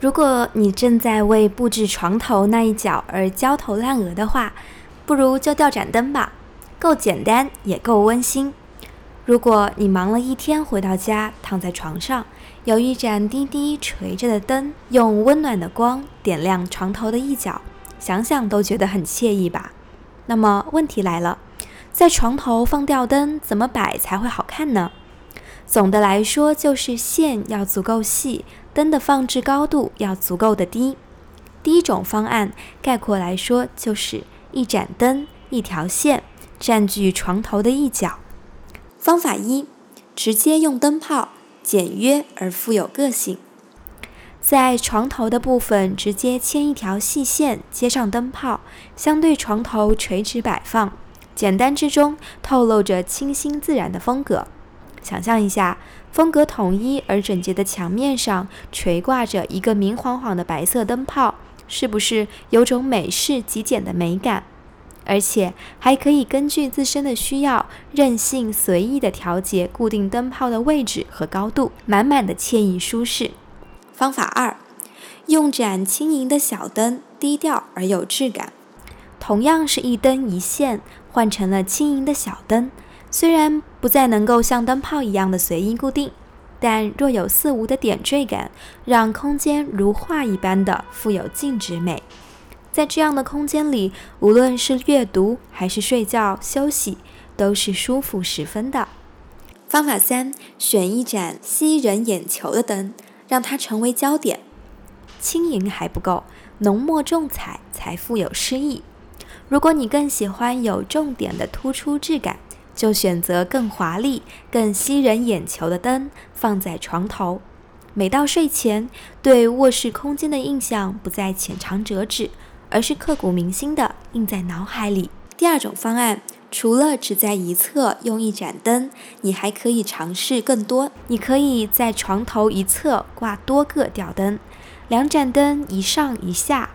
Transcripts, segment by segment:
如果你正在为布置床头那一角而焦头烂额的话，不如就吊盏灯吧，够简单也够温馨。如果你忙了一天回到家，躺在床上，有一盏滴滴垂着的灯，用温暖的光点亮床头的一角，想想都觉得很惬意吧。那么问题来了，在床头放吊灯怎么摆才会好看呢？总的来说，就是线要足够细。灯的放置高度要足够的低。第一种方案概括来说就是一盏灯一条线占据床头的一角。方法一，直接用灯泡，简约而富有个性。在床头的部分直接牵一条细线，接上灯泡，相对床头垂直摆放，简单之中透露着清新自然的风格。想象一下，风格统一而整洁的墙面上垂挂着一个明晃晃的白色灯泡，是不是有种美式极简的美感？而且还可以根据自身的需要，任性随意的调节固定灯泡的位置和高度，满满的惬意舒适。方法二，用盏轻盈的小灯，低调而有质感。同样是一灯一线，换成了轻盈的小灯。虽然不再能够像灯泡一样的随意固定，但若有似无的点缀感，让空间如画一般的富有静止美。在这样的空间里，无论是阅读还是睡觉休息，都是舒服十分的。方法三：选一盏吸人眼球的灯，让它成为焦点。轻盈还不够，浓墨重彩才富有诗意。如果你更喜欢有重点的突出质感。就选择更华丽、更吸人眼球的灯放在床头，每到睡前，对卧室空间的印象不再浅尝辄止，而是刻骨铭心的印在脑海里。第二种方案，除了只在一侧用一盏灯，你还可以尝试更多。你可以在床头一侧挂多个吊灯，两盏灯一上一下，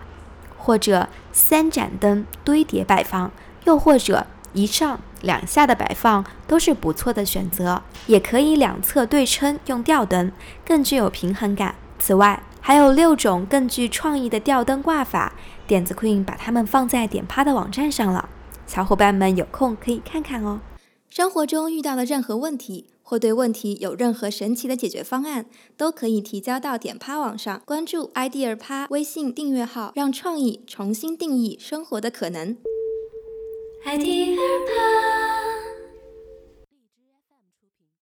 或者三盏灯堆叠摆放，又或者一上。两下的摆放都是不错的选择，也可以两侧对称用吊灯，更具有平衡感。此外，还有六种更具创意的吊灯挂法，点子 Queen 把它们放在点趴的网站上了，小伙伴们有空可以看看哦。生活中遇到的任何问题，或对问题有任何神奇的解决方案，都可以提交到点趴网上，关注 idea 趴微信订阅号，让创意重新定义生活的可能。爱的耳畔。